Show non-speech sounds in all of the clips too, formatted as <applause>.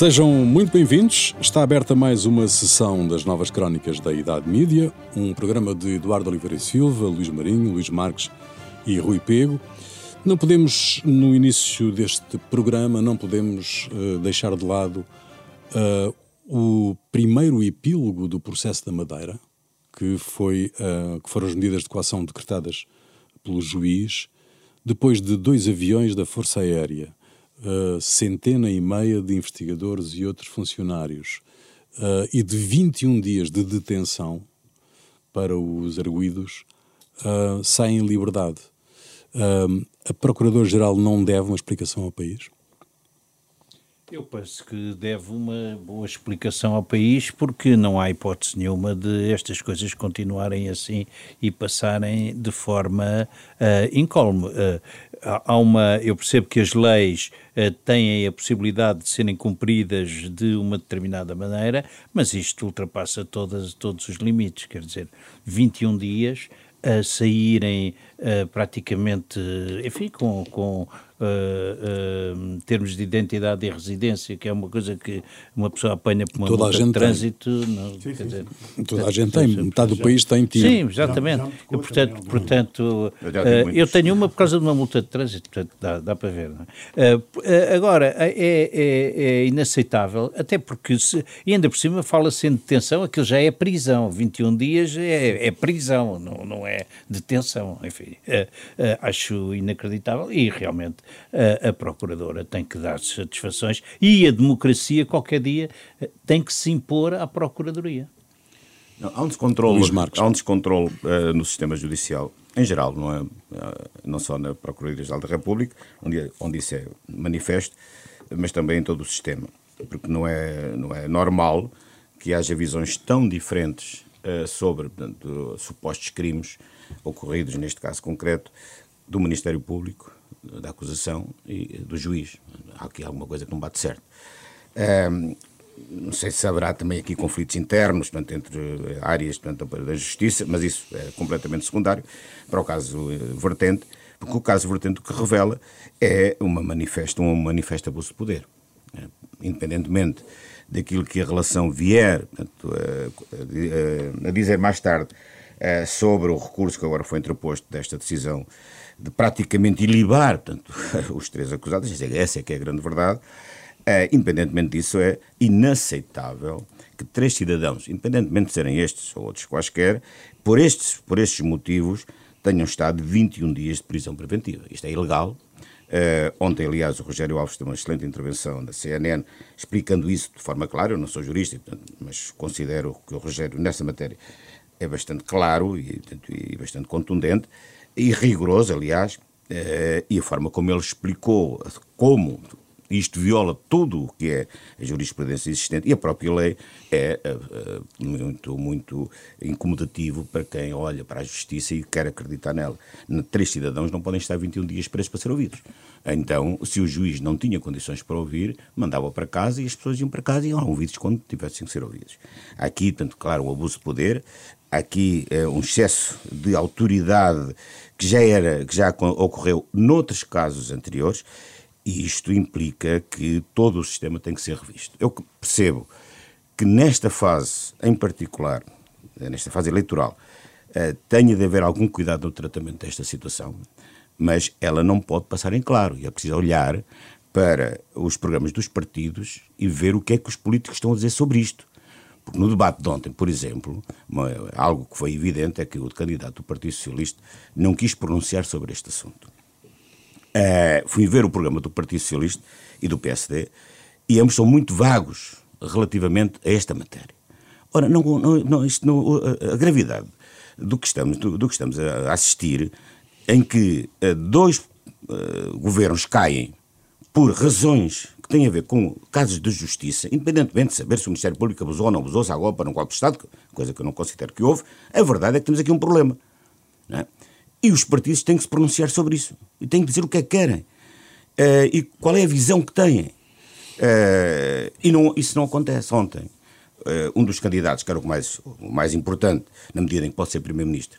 Sejam muito bem-vindos. Está aberta mais uma sessão das novas crónicas da Idade Mídia, um programa de Eduardo Oliveira e Silva, Luís Marinho, Luís Marques e Rui Pego. Não podemos, no início deste programa, não podemos uh, deixar de lado uh, o primeiro epílogo do processo da Madeira, que, foi, uh, que foram as medidas de coação decretadas pelo juiz, depois de dois aviões da Força Aérea uh, centena e meia de investigadores e outros funcionários uh, e de 21 dias de detenção para os arguídos, uh, saem em liberdade. a Procuradora-Geral não deve uma explicação ao país? Eu penso que deve uma boa explicação ao país, porque não há hipótese nenhuma de estas coisas continuarem assim e passarem de forma uh, incólume. Uh, há uma, eu percebo que as leis uh, têm a possibilidade de serem cumpridas de uma determinada maneira, mas isto ultrapassa todas, todos os limites, quer dizer, 21 dias a saírem uh, praticamente, enfim, com, com uh, uh, termos de identidade e residência, que é uma coisa que uma pessoa apanha por uma Toda multa de trânsito. Não, sim, sim, dizer, Toda a gente tem, metade do país tem tiro. Sim, exatamente. Já, já e, portanto, portanto eu, eu, tenho uma por causa de uma multa de trânsito, portanto dá, dá para ver. É? agora, é, é, é, inaceitável, até porque, se, e ainda por cima fala-se em detenção, aquilo já é prisão, 21 dias é, é prisão, não, não é detenção, enfim, acho inacreditável e realmente a, a Procuradora tem que dar satisfações e a democracia, qualquer dia, tem que se impor à Procuradoria. Não, há um descontrole, há um descontrole uh, no sistema judicial, em geral, não, é, uh, não só na Procuradoria-Geral da República, onde, onde isso é manifesto, mas também em todo o sistema. Porque não é, não é normal que haja visões tão diferentes uh, sobre portanto, supostos crimes ocorridos, neste caso concreto, do Ministério Público da acusação e do juiz. Há aqui alguma coisa que não bate certo. Um, não sei se haverá também aqui conflitos internos portanto, entre áreas portanto, da justiça, mas isso é completamente secundário para o caso eh, vertente, porque o caso vertente que revela é uma manifesta, um manifesto abuso de poder. É, independentemente daquilo que a relação vier portanto, a, a, a dizer mais tarde eh, sobre o recurso que agora foi interposto desta decisão de praticamente ilibar portanto, <laughs> os três acusados, essa é que é a grande verdade, uh, independentemente disso, é inaceitável que três cidadãos, independentemente de serem estes ou outros quaisquer, por estes, por estes motivos, tenham estado 21 dias de prisão preventiva. Isto é ilegal. Uh, ontem, aliás, o Rogério Alves teve uma excelente intervenção da CNN explicando isso de forma clara. Eu não sou jurista, portanto, mas considero que o Rogério, nessa matéria, é bastante claro e, e bastante contundente e rigoroso, aliás, eh, e a forma como ele explicou como isto viola tudo o que é a jurisprudência existente e a própria lei é uh, muito, muito incomodativo para quem olha para a justiça e quer acreditar nela. Três cidadãos não podem estar 21 dias presos para ser ouvidos. Então, se o juiz não tinha condições para ouvir, mandava para casa e as pessoas iam para casa e eram ouvidos quando tivessem que ser ouvidos. Aqui, tanto claro, o abuso de poder, aqui uh, um excesso de autoridade que já era, que já ocorreu noutros casos anteriores, e isto implica que todo o sistema tem que ser revisto. Eu percebo que nesta fase, em particular, nesta fase eleitoral, uh, tenha de haver algum cuidado no tratamento desta situação, mas ela não pode passar em claro, e é preciso olhar para os programas dos partidos e ver o que é que os políticos estão a dizer sobre isto. No debate de ontem, por exemplo, uma, algo que foi evidente é que o candidato do Partido Socialista não quis pronunciar sobre este assunto. Uh, fui ver o programa do Partido Socialista e do PSD e ambos são muito vagos relativamente a esta matéria. Ora, não, não, não, isto não, a, gravidade do que estamos, do, do que estamos a assistir, em que uh, dois uh, governos caem por razões tem a ver com casos de justiça, independentemente de saber se o Ministério Público abusou ou não abusou, se há golpe para um golpe de Estado, coisa que eu não considero que houve, a verdade é que temos aqui um problema. É? E os partidos têm que se pronunciar sobre isso. E têm que dizer o que é que querem. Uh, e qual é a visão que têm. Uh, e não, isso não acontece. Ontem, uh, um dos candidatos, que era o mais, o mais importante, na medida em que pode ser Primeiro-Ministro,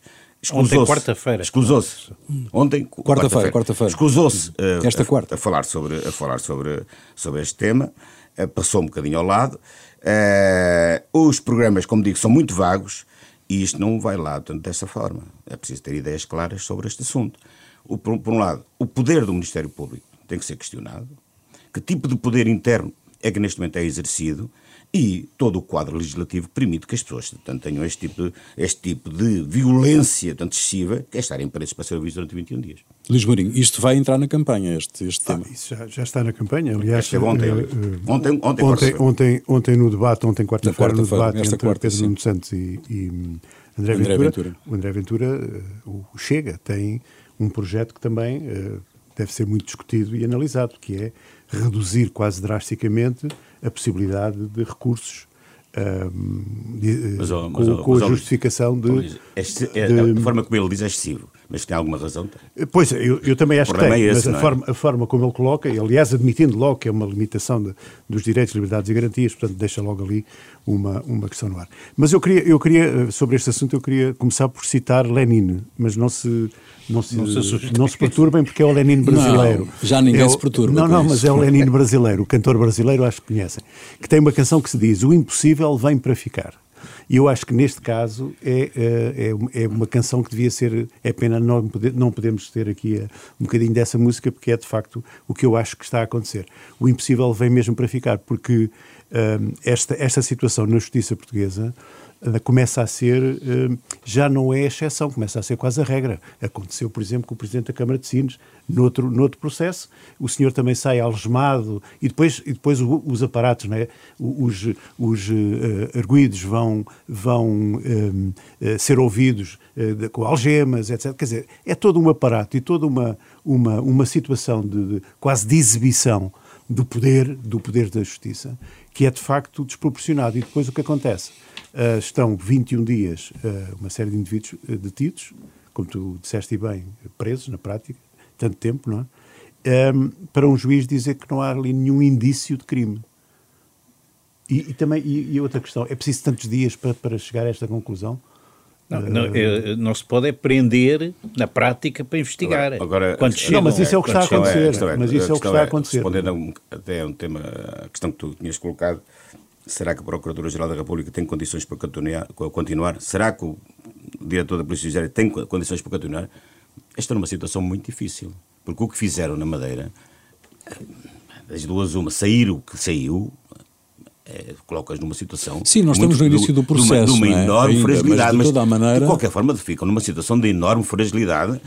Ontem, quarta-feira. Escusou-se. Ontem, quarta-feira. Quarta-feira. Escusou-se uh, Esta a, quarta. A, falar, sobre, a falar sobre, sobre este tema. Uh, passou um bocadinho ao lado. Uh, os programas, como digo, são muito vagos e isto não vai lá tanto dessa forma. É preciso ter ideias claras sobre este assunto. O, por, por um lado, o poder do Ministério Público tem que ser questionado. Que tipo de poder interno é que neste momento é exercido? E todo o quadro legislativo permite que as pessoas portanto, tenham este tipo, de, este tipo de violência tanto excessiva, que é estarem presos para ser ouvidos durante 21 dias. Luís Mourinho, isto vai entrar na campanha, este, este ah, tema? Isso já, já, está na campanha, aliás. É ontem, uh, ontem, ontem, ontem, ontem, ontem, no debate, ontem quarta-feira, quarta no debate entre quarta, Pedro Nuno Santos e, e André, André Ventura, Ventura, o André Ventura, uh, o Chega, tem um projeto que também uh, deve ser muito discutido e analisado, que é reduzir quase drasticamente a possibilidade de recursos de, mas, oh, mas, com, oh, com mas, a justificação de, este, é, de, A forma como ele diz é excessivo, mas tem alguma razão? Pois, eu, eu também acho que tem, é esse, mas a, é? forma, a forma como ele coloca, aliás, admitindo logo que é uma limitação de, dos direitos, liberdades e garantias, portanto, deixa logo ali uma, uma questão no ar. Mas eu queria, eu queria, sobre este assunto, eu queria começar por citar Lenin, mas não se não se, não se, não se perturbem porque é o Lenin brasileiro. Não, já ninguém é o, se perturba. Não, não, mas é o Lenin brasileiro, o cantor brasileiro, acho que conhecem, que tem uma canção que se diz: O impossível vem para ficar. E eu acho que neste caso é, é, é, é uma canção que devia ser. É pena não, poder, não podemos ter aqui eh, um bocadinho dessa música, porque é de facto o que eu acho que está a acontecer. O impossível vem mesmo para ficar, porque um, esta, esta situação na justiça portuguesa começa a ser, eh, já não é exceção, começa a ser quase a regra. Aconteceu, por exemplo, com o Presidente da Câmara de Sines, noutro, noutro processo, o senhor também sai algemado e depois, e depois os aparatos, né? os, os uh, arguídos vão, vão um, uh, ser ouvidos uh, com algemas, etc. Quer dizer, é todo um aparato e toda uma, uma, uma situação de, de quase de exibição do poder, do poder da justiça, que é de facto desproporcionado. E depois o que acontece? Uh, estão 21 dias uh, uma série de indivíduos uh, detidos, como tu disseste bem, presos na prática, tanto tempo, não é? Um, para um juiz dizer que não há ali nenhum indício de crime. E, e também, e, e, outra questão, é preciso tantos dias para, para chegar a esta conclusão? Não, não, é, não, se pode é prender na prática para investigar. Agora, agora chegam, não, mas isso é o que está a acontecer. É, mas isso é o que está a acontecer. Respondendo um, até a um tema, a questão que tu tinhas colocado, Será que a Procuradora-Geral da República tem condições para continuar? Será que o diretor da Polícia Judiciária tem condições para continuar? Esta é uma situação muito difícil, porque o que fizeram na Madeira, das duas uma, sair o que saiu, é, colocas numa situação. Sim, nós estamos no início do processo. De uma, de uma é? enorme Ainda, fragilidade, mas de, maneira... de qualquer forma ficam numa situação de enorme fragilidade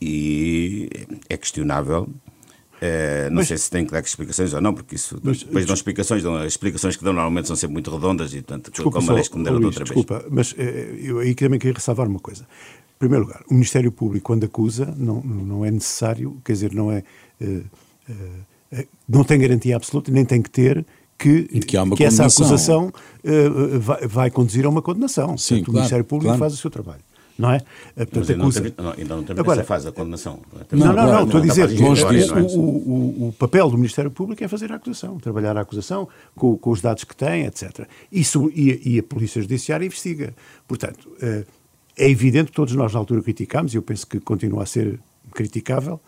e é questionável é, não mas, sei se tem que dar explicações ou não, porque isso mas, depois dão explicações, dão, as explicações que dão normalmente são sempre muito redondas e, portanto, desculpa, como, só, como deram outra vez. Desculpa, mas é, eu aí também queria ressalvar uma coisa. Em primeiro lugar, o Ministério Público, quando acusa, não, não é necessário, quer dizer, não é. é, é não tem garantia absoluta, nem tem que ter que, que, que essa acusação uh, vai, vai, conduzir a uma condenação. Sim, Portanto, claro, o Ministério Público claro. faz o seu trabalho não é? Portanto, ainda, acusa... não, ainda não temos Agora, essa fase da condenação. Não, não, não, não, estou a dizer que o, o, o, papel do Ministério Público é fazer a acusação, trabalhar a acusação com, com os dados que tem, etc. Isso, e, e, a Polícia Judiciária investiga. Portanto, eh, é evidente que todos nós na altura criticámos, e eu penso que continua a ser criticável,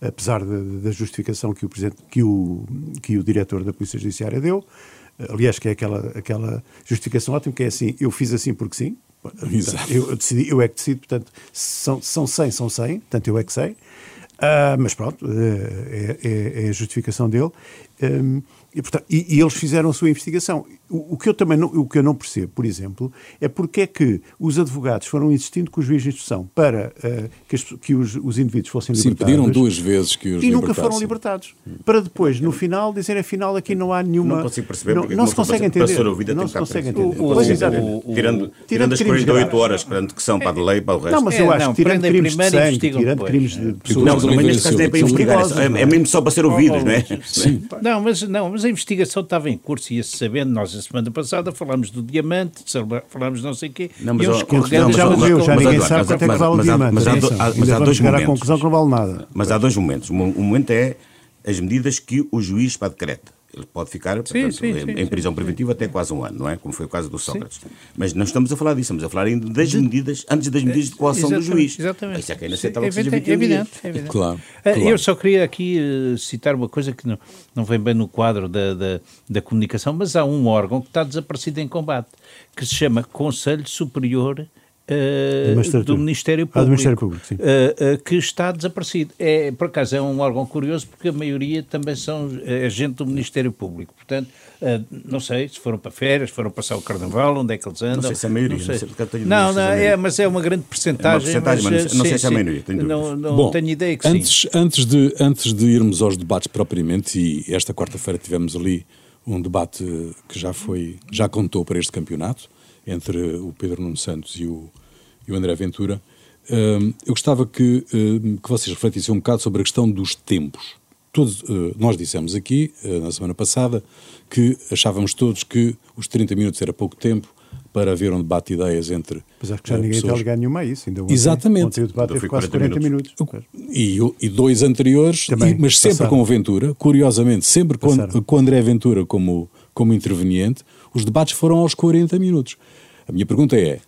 apesar da justificação que o, que, o, que o diretor da Polícia Judiciária deu, aliás, que é aquela, aquela justificação ótima, que é assim, eu fiz assim porque sim, Exato. Eu, decidi, eu é que decido, portanto, são, são 100, são 100, portanto, eu é que sei. Uh, mas pronto, uh, é, é, é, a justificação dele. Um, e, portanto, e, e, eles fizeram a sua investigação. O, o, que eu também não, o que eu não percebo, por exemplo, é porque é que os advogados foram insistindo com o juiz de instrução para uh, que, as, que os, os, indivíduos fossem Sim, libertados. Sim, pediram duas vezes que os E nunca foram libertados. Para depois, no final, dizerem afinal aqui não há nenhuma... Não consigo perceber não, não se consegue entender. Para ouvida, não se consegue entender. Tirando, tirando as 48 horas que são para a lei para o resto. Não, mas eu acho que tirando crimes de sangue, tirando crimes de pessoas... Não, mas neste caso é para investigar. É mesmo só para ser ouvidos, não é? Sim. Não, mas a investigação estava em curso e ia-se sabendo. Nós, a semana passada, falámos do diamante, falámos não sei o quê. Não, mas, e escorregando já morreu, já ninguém sabe quanto é que vale o diamante. Mas há, mas há dois momentos. conclusão que não vale nada. Mas há dois momentos. Um momento é as medidas que o juiz para decreta. Ele pode ficar portanto, sim, sim, em, prisão preventiva até quase um ano, não é? Como foi o caso do Sócrates. Mas não estamos a falar disso, estamos a falar ainda das medidas, antes das medidas de coação do juiz. Exatamente. Isso é que é inaceitável que seja 21 é evidente, é evidente. Claro, ah, claro. Eu só queria aqui uh, citar uma coisa que não, não vem bem no quadro da, da, da comunicação, mas há um órgão que está desaparecido em combate, que se chama Conselho Superior uh, do Ministério Público, ah, do Ministério Público uh, uh, que está desaparecido. É, por acaso é um órgão curioso porque a maioria também são agente do Ministério Público. Portanto, não sei se foram para férias, foram passar o Carnaval, onde é que eles andam. Não sei se é a maioria. Não, sei. não, não, é, mas é uma grande porcentagem. É mas, mas, não sim, sei se é a maioria, tenho Não, não Bom, tenho ideia que antes, sim. Antes de, antes de irmos aos debates propriamente, e esta quarta-feira tivemos ali um debate que já foi, já contou para este campeonato, entre o Pedro Nuno Santos e o, e o André Ventura, hum, eu gostava que, hum, que vocês refletissem um bocado sobre a questão dos tempos. Todos, hum, nós dissemos aqui, na semana passada, que achávamos todos que os 30 minutos era pouco tempo para haver um debate de ideias entre. Mas acho que já ninguém pessoas. está a ligar nenhuma a isso. Ainda ontem, Exatamente. Ontem o debate teve quase 40 minutos. minutos. E, e, dois anteriores, Também, e, mas sempre passaram. com o Ventura, curiosamente, sempre com, com André Ventura como, como interveniente, os debates foram aos 40 minutos. A minha pergunta é: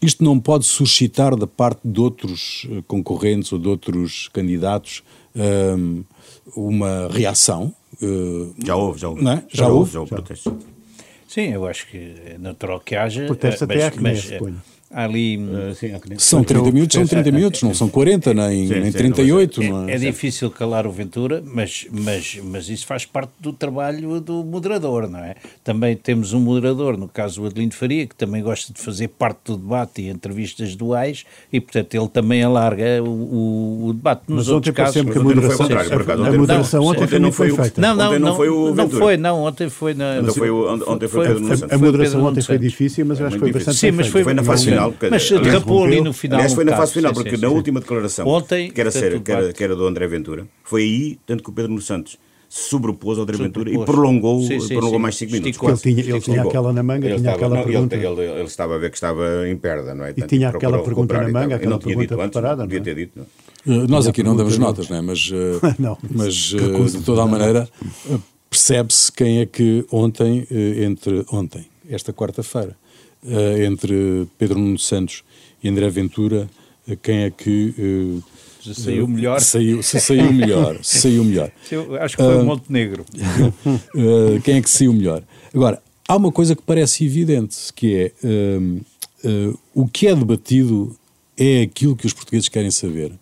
isto não pode suscitar da parte de outros eh, concorrentes ou de outros candidatos um, uma reação? Uh, já houve, já houve. É? Já, já, houve? Já houve protesto. Sim, eu acho que é natural que haja. Protesto até mas, à mas, ali. Uh, sim, são 30 minutos, são 30 minutos, não são 40, nem, sim, nem sim, 38. É, não é, é, é difícil calar o Ventura, mas, mas, mas isso faz parte do trabalho do moderador, não é? Também temos um moderador, no caso o Adelino Faria, que também gosta de fazer parte do debate e entrevistas duais, e portanto ele também alarga o, o debate. Nos mas outros casos. Sempre que a moderação, a, a moderação ontem, ontem não foi feita. Não, não, não, foi o Não foi, não, ontem foi na. Ontem foi, a moderação ontem foi difícil, mas acho que foi bastante. Sim, mas foi na fase final final. Mas derrapou ali no final. Aliás, foi na fase final, sim, porque sim, na sim. última declaração, Ontem, que, era sério, que, era, que era do André Ventura, foi aí, tanto que o Pedro Nuno Santos se sobrepôs ao André Ventura e prolongou, sim, sim, prolongou sim. mais 5 minutos. Ele tinha, ele tinha aquela na manga, ele tinha estava, aquela não, pergunta. Ele, ele, ele, estava a ver que estava em perda, não é? E tinha aquela pergunta na manga, aquela pergunta preparada, não, ter dito, não. Uh, nós aqui não damos notas, não é? Mas, uh, <laughs> não, mas uh, de toda a maneira, percebe-se quem é que ontem, entre ontem, esta quarta-feira, entre Pedro Nuno Santos e André Ventura, quem é que uh, saiu melhor? Saiu, se saiu melhor, saiu melhor. Eu acho que foi uh, o Montenegro. uh, <laughs> quem é que saiu melhor? Agora, há uma coisa que parece evidente, que é o que é debatido é aquilo que os portugueses querem saber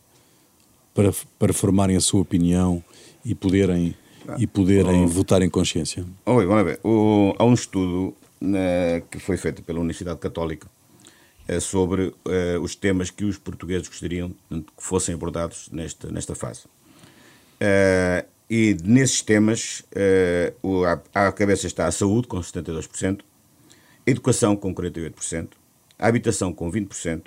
para, para formarem a sua opinião e poderem, e poderem oh. votar em consciência. Oi, vamos ver. O, há um estudo que foi feito pela Universidade Católica eh, sobre uh, os temas que os portugueses gostariam que fossem abordados nesta, nesta fase. Uh, e nesses temas, à, cabeça está a saúde, com 72%, a educação, com 48%, a habitação, com 20%,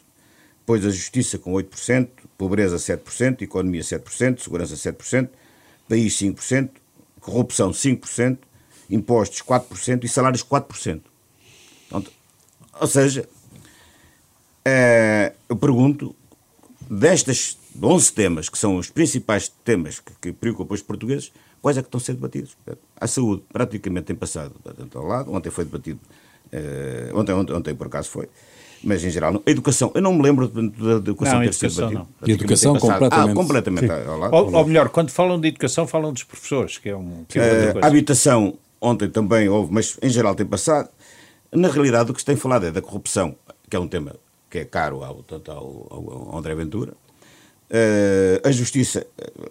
depois a justiça, com 8%, pobreza, 7%, economia, 7%, segurança, 7%, país, 5%, corrupção, 5%, impostos, 4% e salários, 4%. ou seja, é, eu pergunto, destas 11 temas, que são os principais temas que, que preocupam os portugueses, quais é que estão a ser debatidos? A saúde, praticamente tem passado ao lado, ontem foi debatido, é, ontem, ontem, ontem por acaso foi, mas em geral, não. a educação, eu não me lembro da educação não, ter sido debatida. A educação completamente. Ah, completamente ao lado. Ou, ou, melhor, quando falam de educação, falam dos professores, que é um. Que é uh, habitação, ontem também houve, mas em geral tem passado. Na realidade, o que se tem falado é da corrupção, que é um tema que é caro ao, ao, ao André Ventura. Uh, a justiça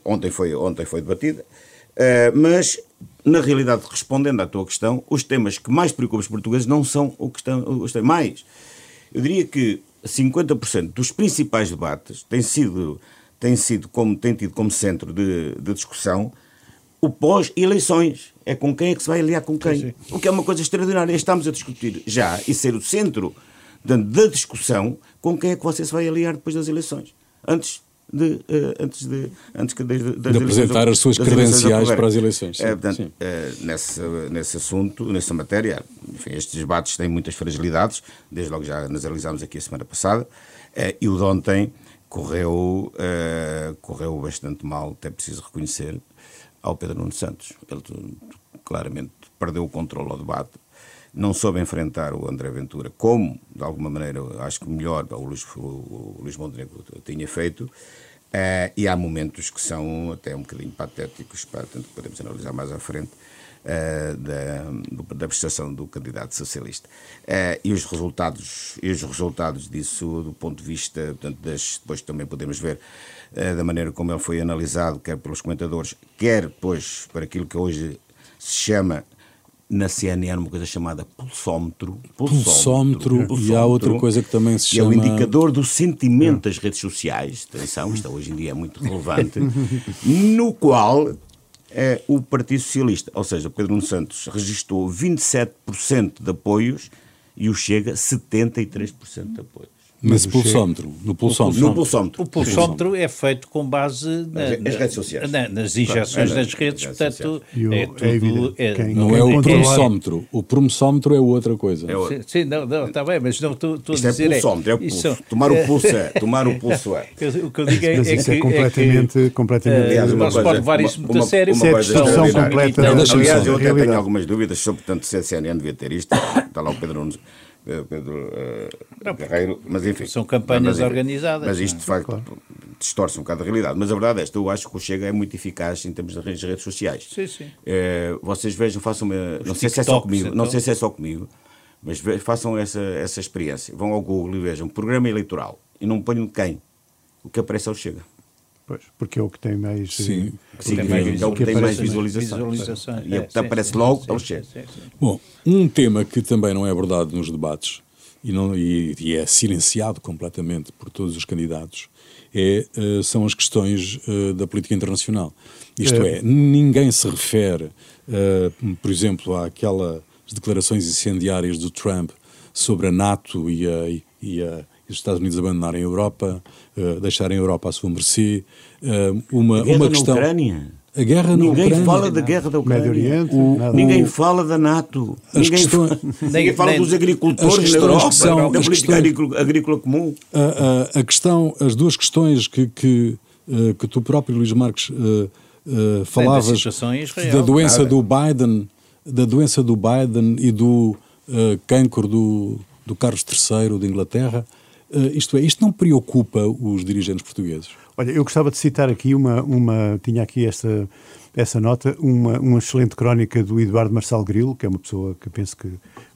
ontem foi, ontem foi debatida, uh, mas na realidade, respondendo à tua questão, os temas que mais preocupam os portugueses não são o que estão, os temas mais. Eu diria que 50% dos principais debates têm sido, têm sido como, têm tido como centro de, de discussão o pós-eleições. É com quem é que se vai aliar com quem. Sim, sim. O que é uma coisa extraordinária. Estamos a discutir já e ser o centro da discussão com quem é que você se vai aliar depois das eleições. Antes de, uh, antes de, antes de, de, de apresentar as suas credenciais para as eleições. Sim, é, portanto, é, nesse, nesse assunto, nessa matéria, enfim, estes debates têm muitas fragilidades, desde logo já nas analisámos aqui a semana passada, é, e o de ontem correu, correu bastante mal, até preciso reconhecer, ao Pedro Nuno Santos. Ele claramente perdeu o controle ao debate, não soube enfrentar o André Ventura, como, de alguma maneira, acho que melhor o Luís, o Luís Montenegro tinha feito, uh, e há momentos que são até um bocadinho patéticos, para, tanto podemos analisar mais à frente, uh, da, da prestação do candidato socialista. Uh, e os resultados, e os resultados disso, do ponto de vista, portanto, das, depois também podemos ver da maneira como ele foi analisado, quer pelos comentadores, quer depois para aquilo que hoje se chama na CNN uma coisa chamada pulsómetro. Pulsómetro, pulsómetro e há outra coisa que também se chama... é o indicador do sentimento das redes sociais, atenção, isto hoje em dia é muito relevante, <laughs> no qual é, o Partido Socialista, ou seja, Pedro Nuno Santos, registrou 27% de apoios e o Chega 73% de apoios. Mas pulsómetro, no pulsómetro. No pulsómetro. O pulsómetro é feito com base na, nas redes sociais. Na, nas injeções das redes, portanto, é tudo. É, é, não é o promissómetro. O promissómetro é outra coisa. É outra. Sim, não, não, está bem, mas não estou a dizer. É pulsómetro, é, o pulso. Tomar o pulso é. <laughs> Tomar o pulso é. O que eu digo é, mas isso é, completamente. completamente aliás, não se pode levar isso muito a sério. Uma discussão completa. Aliás, eu até tenho algumas dúvidas sobre, portanto, se a CNN devia ter isto. Está lá o Pedro Nunes Pedro uh, Guerreiro, mas enfim. São campanhas mas, organizadas. Mas isto, de facto, claro. distorce um bocado a realidade. Mas a verdade é esta, eu acho que o Chega é muito eficaz em termos de redes sociais. Sim, sim. Uh, vocês vejam, façam uma... Os não sei se é só comigo, então. não sei se é só comigo, mas façam essa, essa experiência. Vão ao Google e vejam programa eleitoral e não ponham quem. O que aparece ao Chega. Pois, porque é o que tem mais. Sim, sim é, mais, é o que, tem mais visualização. E é, é, aparece sim, logo ao chefe. Bom, um tema que também não é abordado nos debates e, não, e, e é silenciado completamente por todos os candidatos é, uh, são as questões uh, da política internacional. Isto é, é ninguém se refere, uh, por exemplo, àquelas declarações incendiárias do Trump sobre a NATO e a, e a os Estados Unidos abandonarem a Europa, uh, deixarem a Europa à sua mercê. Uh, uma, a guerra uma questão. Na Ucrânia. A guerra ninguém na Ucrânia. fala da guerra da Ucrânia. Médio Oriente, o, ninguém fala da NATO. Ninguém, questões, fala, <laughs> ninguém fala dos agricultores na Europa, são, da política agrícola, agrícola, comum. A, a, a, questão, as duas questões que, que, uh, que tu próprio, Luís Marques, uh, uh, falavas Israel, da doença do Biden, da doença do Biden e do uh, cancro do, do Carlos III de Inglaterra, Uh, isto é, isto não preocupa os dirigentes portugueses? Olha, eu gostava de citar aqui uma, uma tinha aqui esta, essa nota, uma, uma excelente crónica do Eduardo Marçal Grilo, que é uma pessoa que penso que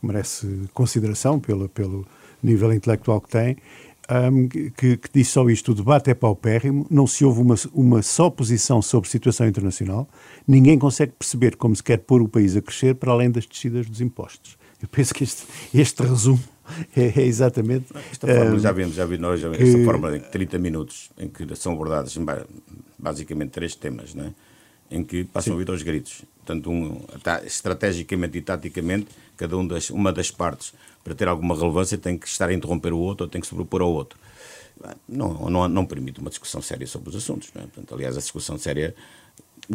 merece consideração pela, pelo nível intelectual que tem, um, que, que diz só isto: o debate é paupérrimo, não se ouve uma, uma só posição sobre situação internacional, ninguém consegue perceber como se quer pôr o país a crescer para além das descidas dos impostos. Eu penso que este, este resumo <laughs> é, é exatamente. Esta fórmula, um, já vimos, já vimos nós, que... esta fórmula de 30 minutos, em que são abordados basicamente três temas, né? em que passam Sim. a vida aos gritos. Tanto um, estrategicamente e taticamente, cada um das, uma das partes, para ter alguma relevância, tem que estar a interromper o outro ou tem que se propor ao outro. Não, não, não permite uma discussão séria sobre os assuntos. É? Portanto, aliás, a discussão séria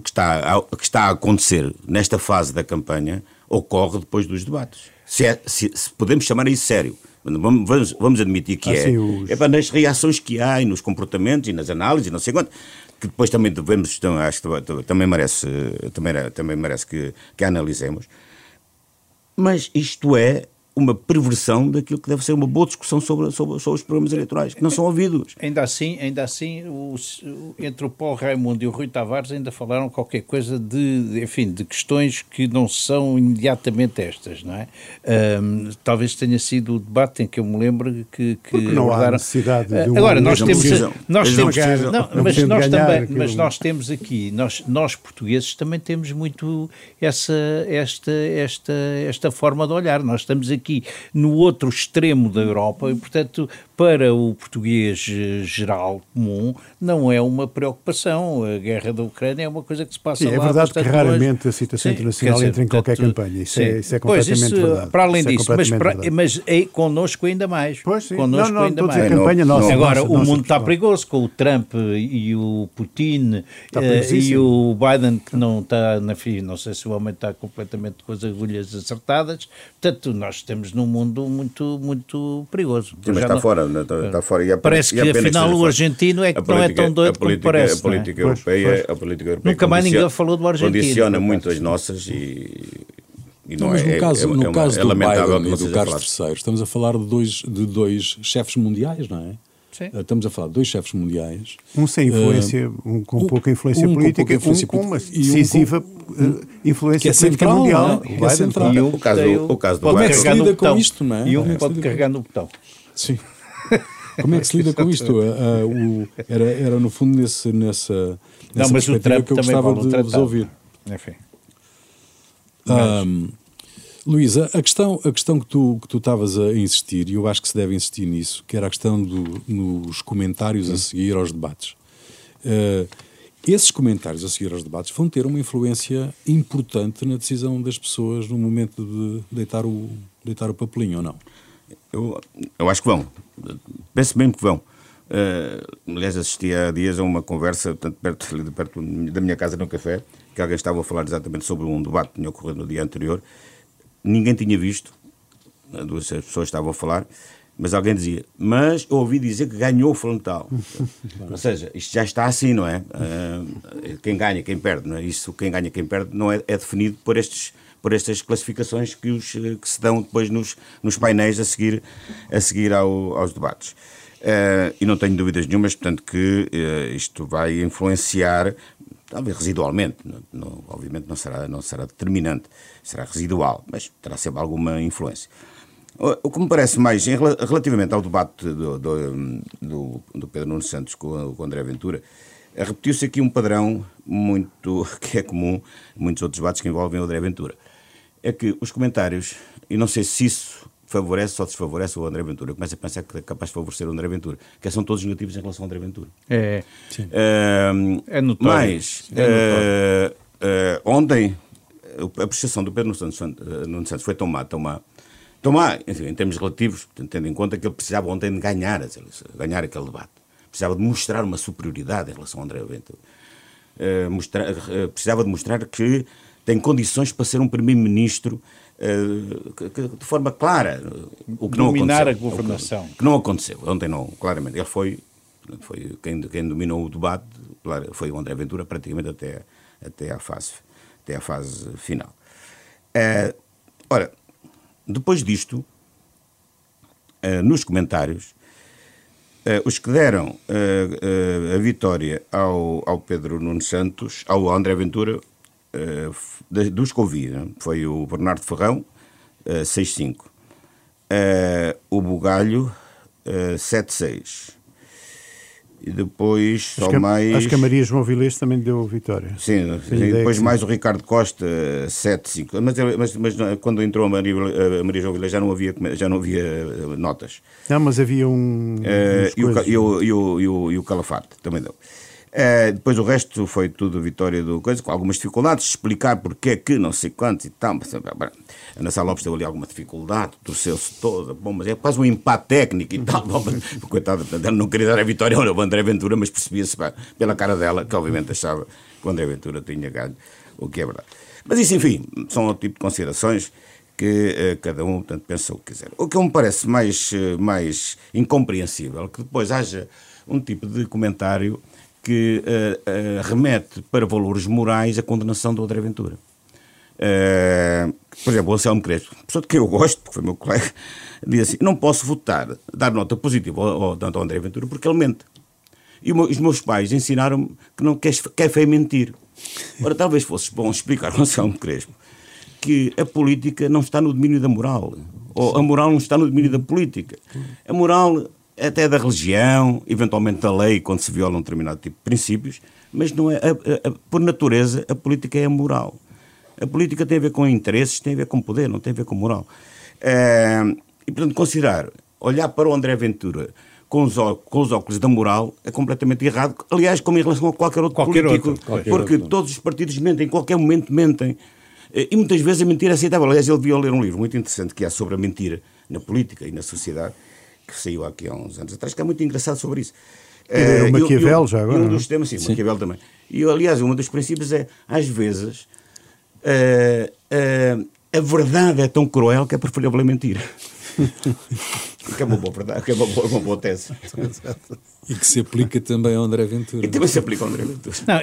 que está, a, que está a acontecer nesta fase da campanha ocorre depois dos debates. Se, é, se, se podemos chamar isso sério. Vamos, vamos, admitir que é. Os... É para nas reações que há e nos comportamentos e nas análises, não sei quanto, que depois também devemos, então, acho que também merece, também, também merece que, que analisemos. Mas isto é uma perversão daquilo que deve ser uma boa discussão sobre, sobre, sobre os programas eleitorais, que não são ouvidos. Ainda assim, ainda assim os, entre o Paulo Raimundo e o Rui Tavares ainda falaram qualquer coisa de, enfim, de questões que não são imediatamente estas, não é? Um, talvez tenha sido o debate em que eu me lembro que... que não abordaram... há necessidade de um... Agora, nós temos... Nós temos não, mas, nós também, mas nós temos aqui, nós, nós portugueses também temos muito essa, esta, esta, esta forma de olhar. Nós estamos aqui aqui no outro extremo da Europa e, portanto, para o português eh, geral comum não é uma preocupação. A guerra da Ucrânia é uma coisa que se passa sim, lá. É verdade que raramente a situação sim, internacional dizer, entra em qualquer portanto, campanha. Isso, é, isso é completamente pois, isso, verdade. Para além isso é disso, é mas, para, mas é connosco ainda mais. Pois sim. Connosco não, não, ainda mais. A campanha nossa, Agora, nossa, o nossa mundo está perigoso com o Trump e o Putin uh, e o Biden que não está, na fim, não sei se o homem está completamente com as agulhas acertadas. Portanto, nós estamos num mundo muito, muito perigoso. Sim, mas está não, fora. Está, está fora. E Parece que afinal o argentino é que não é tão doido como parece. A política, é? europeia, pois, pois. A política europeia Nunca mais ninguém falou do argentino. Condiciona muito as nossas e e não, não, mas é, no caso, é, no é caso do Biden e do Carlos III, estamos a falar de dois, de dois chefes mundiais, não é? Sim. Eh, estamos a falar de dois chefes mundiais. Um sem influência, uh, um com pouca influência um política, com influência um com uma decisiva um, uh, influência que é central, mundial. É? Que é central. E um, o caso, o caso do Como é que se lida com isto, não é? E um pode carregar no botão. Sim. <laughs> Como é que se lida com isto? Uh, uh, o, era, era, no fundo, nesse, nessa, nessa não, mas o Trump que eu gostava de vos ouvir. Enfim. Um, Luísa, a questão, a questão que tu que tu estavas a insistir, e eu acho que se deve insistir nisso, que era a questão do, nos comentários a seguir aos debates. Uh, esses comentários a seguir aos debates vão ter uma influência importante na decisão das pessoas no momento de deitar o, deitar o papelinho, ou não? Eu, eu acho que vão. Penso mesmo que vão. Uh, aliás, assisti há dias a uma conversa, tanto perto, perto da minha casa, no café, que alguém estava a falar exatamente sobre um debate que tinha ocorrido no dia anterior. Ninguém tinha visto, duas pessoas estavam a falar, mas alguém dizia, mas eu ouvi dizer que ganhou o frontal. <laughs> Ou seja, isto já está assim, não é? Uh, quem ganha, quem perde, não é? Isso, quem ganha, quem perde, não é, é definido por estes por estas classificações que, os, que se dão depois nos, nos painéis a seguir, a seguir ao, aos debates. Uh, e não tenho dúvidas nenhumas, portanto, que uh, isto vai influenciar talvez residualmente, não, não, obviamente não será, não será determinante, será residual, mas terá sempre alguma influência. O que me parece mais, em, relativamente ao debate do, do, do, do Pedro Nuno Santos com, com André Ventura, repetiu-se aqui um padrão muito <laughs> que é comum em muitos outros debates que envolvem o André Ventura. É que os comentários, e não sei se isso favorece ou desfavorece o André Ventura. Eu começo a pensar que é capaz de favorecer o André Ventura, que são todos negativos em relação ao André Ventura. É, sim. Uh, é notório. Mas, é notório. Uh, uh, ontem, a apreciação do Pedro Nuno Santos, Nuno Santos foi tão má, tão má, tão má, enfim, em termos relativos, tendo em conta que ele precisava ontem de ganhar, ganhar aquele debate. Precisava de mostrar uma superioridade em relação ao André Ventura. Mostrar, precisava de mostrar que tem condições para ser um primeiro-ministro uh, de forma clara. O que Dominar não aconteceu. a governação. Que não aconteceu. Ontem não, claramente. Ele foi, foi quem, quem dominou o debate, foi o André Ventura, praticamente até, até, à, fase, até à fase final. Uh, ora, depois disto, uh, nos comentários, Uh, os que deram uh, uh, a vitória ao, ao Pedro Nuno Santos, ao André Ventura, dos que ouvi, né? foi o Bernardo Ferrão, uh, 6-5, uh, o Bugalho, uh, 7-6. E depois acho só mais. Acho que a Maria João Vilês também deu vitória. Sim, sim depois mais o Ricardo Costa, 7-5. Mas, mas, mas, quando entrou a Maria, a Maria João Vilês já não havia, já não havia notas. Não, mas havia um. Uh, e, o, e, o, e, o, e, o, e o Calafate também deu. Uh, depois o resto foi tudo vitória do coisa, com algumas dificuldades, explicar porque é que não sei quantos e tal. A Ana Sá Lopes teve ali alguma dificuldade, torceu-se toda, bom, mas é quase um empate técnico e tal. <laughs> Bom, mas, não queria dar a vitória ao André Ventura, mas percebia-se pela cara dela que obviamente achava que o André Ventura tinha ganho, o que é verdade. Mas isso, enfim, são o tipo de considerações que uh, cada um portanto, pensa o que quiser. O que me parece mais, mais incompreensível é que depois haja um tipo de comentário que uh, uh, remete para valores morais a condenação do André Ventura. Uh, por exemplo, o Anselmo Crespo, pessoa de quem eu gosto, porque foi meu colega, diz assim: não posso votar, dar nota positiva ao, ao, ao André Ventura porque ele mente. E os meus pais ensinaram-me que não quer, quer feio mentir. Ora, talvez fosse bom explicar ao Anselmo Crespo que a política não está no domínio da moral. Ou a moral não está no domínio da política. A moral até da religião, eventualmente da lei, quando se viola um determinado tipo de princípios, mas não é, a, a, a, por natureza, a política é a moral. A política tem a ver com interesses, tem a ver com poder, não tem a ver com moral. É, e, portanto, considerar, olhar para o André Ventura com os, com os óculos da moral é completamente errado, aliás, como em relação a qualquer outro qualquer político, outro, qualquer porque outro. todos os partidos mentem, em qualquer momento mentem, eh, e muitas vezes a mentira é aceitável. Aliás, ele devia ler um livro muito interessante que é sobre a mentira na política e na sociedade, que saiu aqui há uns anos atrás, que é muito engraçado sobre isso. É, o Maquiavel já agora. um dos temas, sim, sim. Maquiavel também. E, aliás, um dos princípios é, às vezes, uh, uh, a verdade é tão cruel que é preferível a mentira. <laughs> Que é uma boa verdade, que é uma boa, uma boa tese. <laughs> e que se aplica também ao André Ventura. E também se aplica ao André Ventura. Não,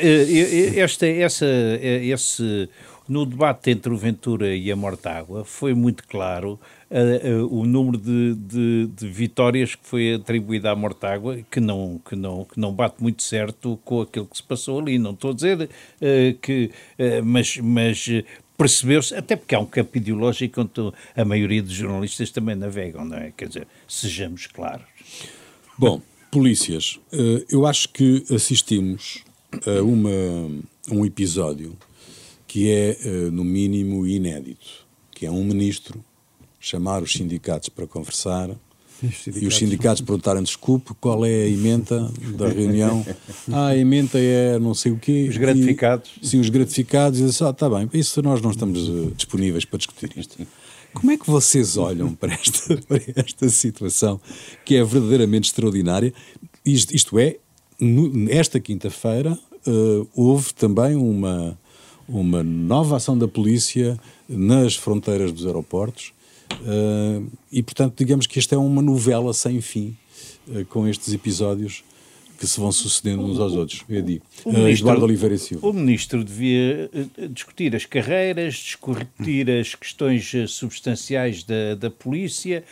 esta, essa, esse, no debate entre o Ventura e a Mortágua foi muito claro uh, uh, o número de, de, de, vitórias que foi atribuído à Mortágua, que não, que, não, que não bate muito certo com aquilo que se passou ali. Não estou a dizer uh, que. mas mas percebeu-se, até porque há um campo ideológico onde a maioria dos jornalistas também navegam, não é? Quer dizer, sejamos claros. Bom, polícias, eu acho que assistimos a uma, um episódio que é, no mínimo, inédito, que é um ministro chamar os sindicatos para conversar e os sindicatos perguntarem desculpe, qual é a emenda da reunião? <laughs> Ah, a emenda é não sei o quê. Os gratificados. E, sim, os gratificados. E disse, ah, está bem, isso nós não estamos uh, disponíveis para discutir isto. Como é que vocês olham para esta, <laughs> para esta situação que é verdadeiramente extraordinária? Isto, isto é, no, esta quinta-feira uh, houve também uma, uma nova ação da polícia nas fronteiras dos aeroportos Uh, e, portanto, digamos que esta é uma novela sem fim, uh, com estes episódios que se vão sucedendo uns aos outros. Eu digo. O ministro, Eduardo Oliveira Silva. O ministro devia discutir as carreiras, discutir as questões substanciais da, da polícia,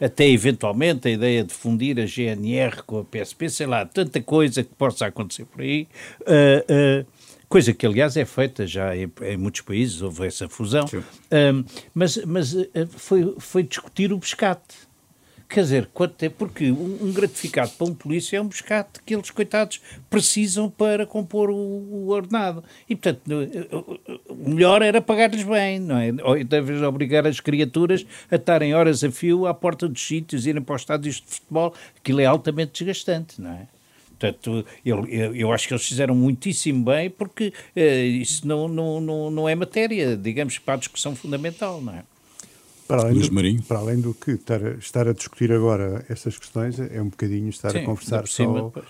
até eventualmente a ideia de fundir a GNR com a PSP, sei lá, tanta coisa que possa acontecer por aí. Coisa que aliás é feita já em, em muitos países, houve essa fusão, um, mas, mas uh, foi, foi discutir o pescate. Quer dizer, quanto é, porque um, um, gratificado para um polícia é um pescate que eles, coitados, precisam para compor o, o ordenado. E, portanto, o melhor era pagar-lhes bem, não é? Ou talvez obrigar as criaturas a estarem horas a fio à porta dos sítios, irem para os estádios de futebol, aquilo é altamente desgastante, não é? Portanto, eu, eu, acho que eles fizeram muitíssimo bem, porque uh, isso não, não, não, não é matéria, digamos, para a discussão fundamental, não é? Para além, do, para além do que estar a, estar a discutir agora essas questões, é um bocadinho estar Sim, a conversar cima, só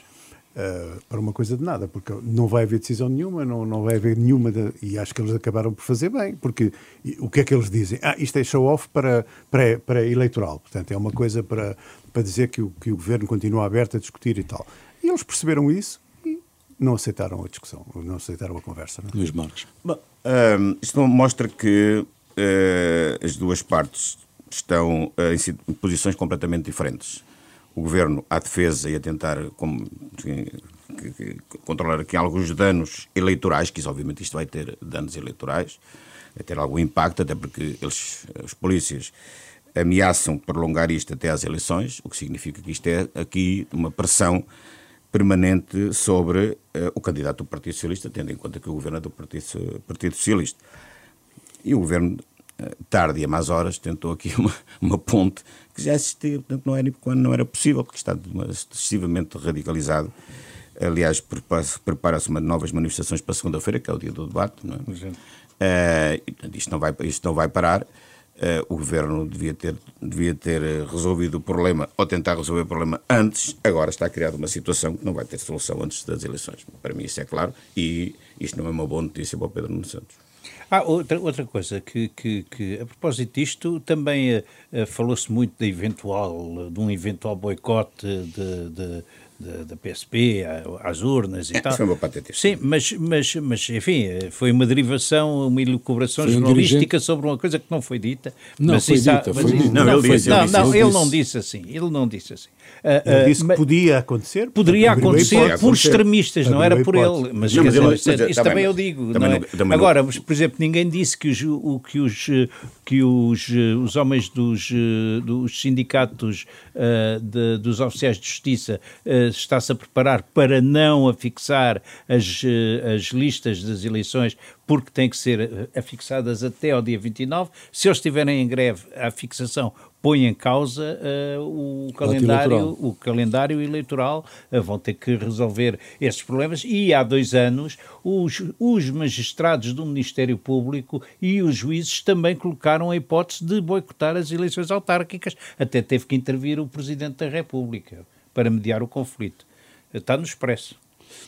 uh, para uma coisa de nada, porque não vai haver decisão nenhuma, não, não vai haver nenhuma, de, e acho que eles acabaram por fazer bem, porque o que é que eles dizem? Ah, isto é show-off para, para, para eleitoral, portanto é uma coisa para, para dizer que o, que o governo continua aberto a discutir e tal. E eles perceberam isso e não aceitaram a discussão, não aceitaram a conversa. Não? É? Luís Marques. Bom, um, isto mostra que uh, as duas partes estão uh, em posições completamente diferentes. O governo à defesa e a tentar como, enfim, que, que, controlar aqui alguns danos eleitorais, que isso, obviamente isto vai ter danos eleitorais, vai ter algum impacto, até porque eles, os polícias ameaçam prolongar isto até às eleições, o que significa que isto é aqui uma pressão permanente sobre uh, o candidato do Partido Socialista, tendo em conta que o governo é do Partido, Partido Socialista. E o governo, uh, tarde e a más horas, tentou aqui <laughs> uma, uma ponte que já existia, portanto não era quando não era possível, porque está excessivamente radicalizado. Aliás, prepara-se uma novas manifestações para segunda-feira, que é o dia do debate. Não é? Uh, isto, não vai, isto não vai parar. Uh, o governo devia ter, devia ter eh, resolvido o problema ou tentar resolver o problema antes. Agora está criada uma situação que não vai ter solução antes das eleições. Para mim, isso é claro. E isto não é uma boa notícia para o Pedro Nuno Santos. Ah, outra, outra coisa que, que, que, a propósito disto, também uh, falou-se muito de, eventual, de um eventual boicote de, de da, PSP às urnas e é, tal. Foi uma patetice. Sim, mas, mas, mas enfim, foi uma derivação, uma elucubração jornalística sobre uma coisa que não foi dita. Não, mas foi dita, há, foi dita. Não, não, ele disse, não, não, ele não disse assim, ele não disse assim. Ele uh, disse que podia acontecer. Poderia acontecer por extremistas, não era por ele. Mas, não, mas dizer, mas, isso também, também eu digo. É? Agora, mas, por exemplo, ninguém disse que os, o, que os, que os, os homens dos, dos sindicatos de, dos oficiais de justiça está-se a preparar para não afixar as, as listas das eleições porque têm que ser afixadas até ao dia 29. Se eles estiverem em greve, a fixação põe em causa uh, o, calendário, o calendário eleitoral. Uh, vão ter que resolver estes problemas. E há dois anos, os, os magistrados do Ministério Público e os juízes também colocaram a hipótese de boicotar as eleições autárquicas. Até teve que intervir o Presidente da República para mediar o conflito. Está no expresso.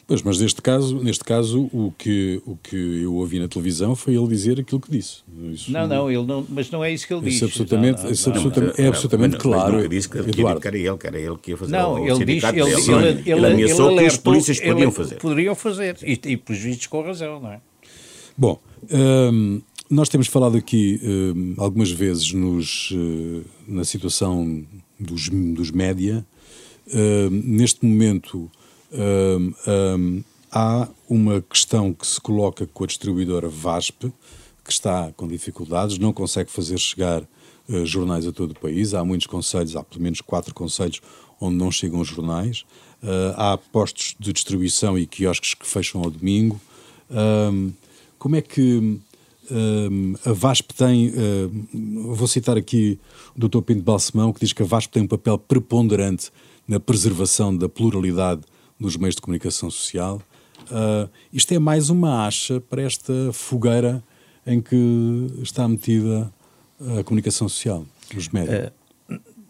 Pois, mas neste caso, neste caso o, que, o que eu ouvi na televisão foi ele dizer aquilo que disse. Isso, não, não, ele não, mas não é isso que ele disse. Absolutamente, não, isso absolutamente, é absolutamente claro. Ele disse que, Eduardo. que era ele, que era ele que ia fazer não, o ele diz, ele, ele, ele, ele, ameaçou ele que os polícias poderiam fazer. Poderiam fazer, e, e pelos vistos com razão, não é? Bom, hum, nós temos falado aqui hum, algumas vezes nos, uh, na situação dos, dos média. Neste momento há uma questão que se coloca com a distribuidora VASP, que está com dificuldades, não consegue fazer chegar uh, jornais a todo o país. Há muitos conselhos, há pelo menos quatro conselhos onde não chegam os jornais. Uh, há postos de distribuição e quiosques que fecham ao domingo. Uh, como é que a VASP tem, vou citar aqui o Dr. Pinto Balsemão, que diz que a VASP tem um papel preponderante na preservação da pluralidade nos meios de comunicação social. Uh, isto é mais uma acha para esta fogueira em que está metida a comunicação social, os médias. Uh,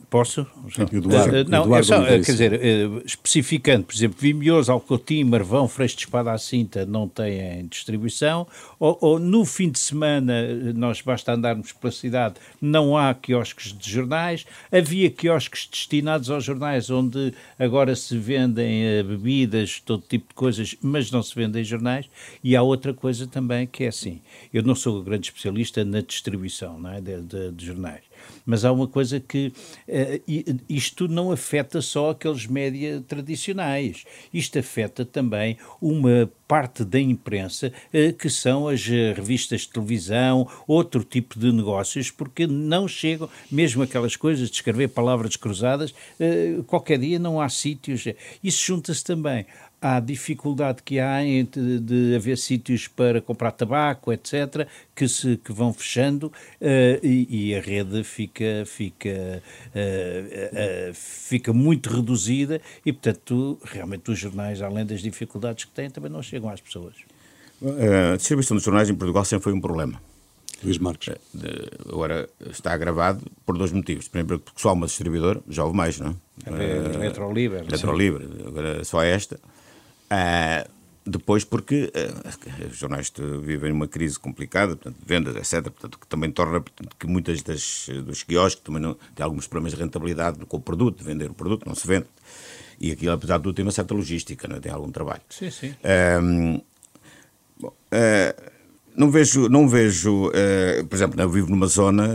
Posso? Eduardo, uh, não, Eduardo é só, quer dizer, uh, especificando, por exemplo, Vimioso, Alcotim, Marvão, Freixo de Espada à Cinta não têm distribuição, ou, ou, no fim de semana, nós basta andarmos pela cidade, não há quiosques de jornais, havia quiosques destinados aos jornais, onde agora se vendem uh, bebidas, todo tipo de coisas, mas não se vendem jornais, e há outra coisa também que é assim, eu não sou grande especialista na distribuição não é, de, de, de jornais, mas há uma coisa que uh, isto não afeta só aqueles média tradicionais, isto afeta também uma parte da imprensa uh, que são as eh, revistas de televisão, outro tipo de negócios, porque não chegam, mesmo aquelas coisas de escrever palavras cruzadas, uh, qualquer dia não há sítios. Isso junta-se também à dificuldade que há de, de haver sítios para comprar tabaco, etc., que, se, que vão fechando uh, e, e, a rede fica, fica, uh, uh, fica muito reduzida e, portanto, realmente os jornais, além das dificuldades que têm, também não chegam às pessoas. A distribuição dos jornais em Portugal sempre foi um problema. Luís Marques. Agora está agravado por dois motivos. Primeiro, porque só uma distribuidora, já houve mais, não é? Metroliber. Metroliber, agora só esta. Uh, depois porque uh, os jornais vivem uma crise complicada, portanto, vendas, etc., portanto, que também torna portanto, que muitas das, dos quiosques também não, têm alguns problemas de rentabilidade com o produto, de vender o produto, não se vende. E aquilo, apesar de tudo, tem uma certa logística, não é? tem algum trabalho. Sim, sim. Uh, bom, não vejo, não vejo por exemplo, eu vivo numa zona,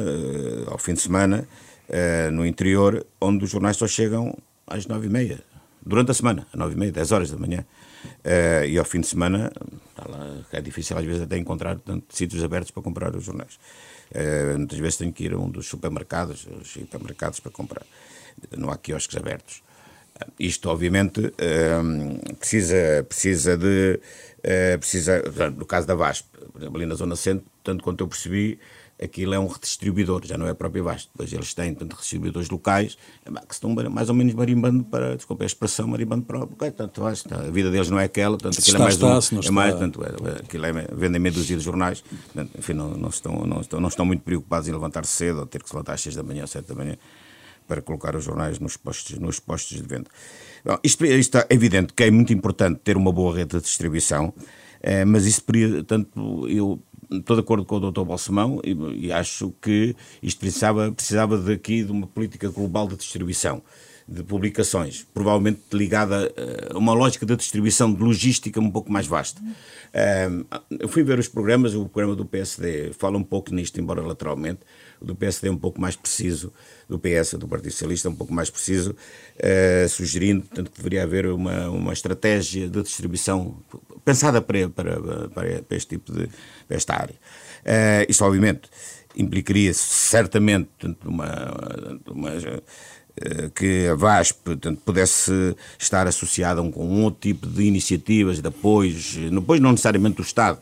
ao fim de semana, no interior, onde os jornais só chegam às nove e meia, durante a semana, às nove e meia, dez horas da manhã. Uh, e ao fim de semana lá, é difícil às vezes até encontrar tanto, sítios abertos para comprar os jornais. Uh, muitas vezes tenho que ir a um dos supermercados, os supermercados para comprar. Não há quiosques abertos. Uh, isto, obviamente, precisa, precisa de. precisa, no caso da VASP, ali na Zona Centro, tanto quanto eu percebi, aquilo é um redistribuidor, já não é próprio Basto. Depois eles têm tanto distribuidores locais que estão mais ou menos marimbando para, desculpa a expressão, marimbando para. Okay, tanto, a vida deles não é aquela, tanto aquilo é mais. Está, um, é mais tanto, é, aquilo é, vendem meia dúzia de jornais, portanto, enfim, não, não, estão, não, estão, não estão muito preocupados em levantar-se cedo ou ter que se levantar às 6 da manhã ou 7 da manhã para colocar os jornais nos postos, nos postos de venda. Bom, isto, isto é evidente que é muito importante ter uma boa rede de distribuição, é, mas isso, tanto eu estou de acordo com o Dr. Balsemão e, e, acho que isto precisava, precisava daqui de uma política global de distribuição de publicações, provavelmente ligada a uma lógica de distribuição de logística um pouco mais vasta. eu fui ver os programas, o programa do PSD fala um pouco nisto, embora lateralmente, do PSD um pouco mais preciso, do PS, do Partido Socialista, um pouco mais preciso, uh, sugerindo tanto que deveria haver uma, uma estratégia de distribuição pensada para, para, para, para este tipo de para esta área. Uh, isto, obviamente, implicaria certamente uma, uma eh, que a VASP portanto, pudesse estar associada com um outro tipo de iniciativas de apoios, depois não necessariamente do Estado,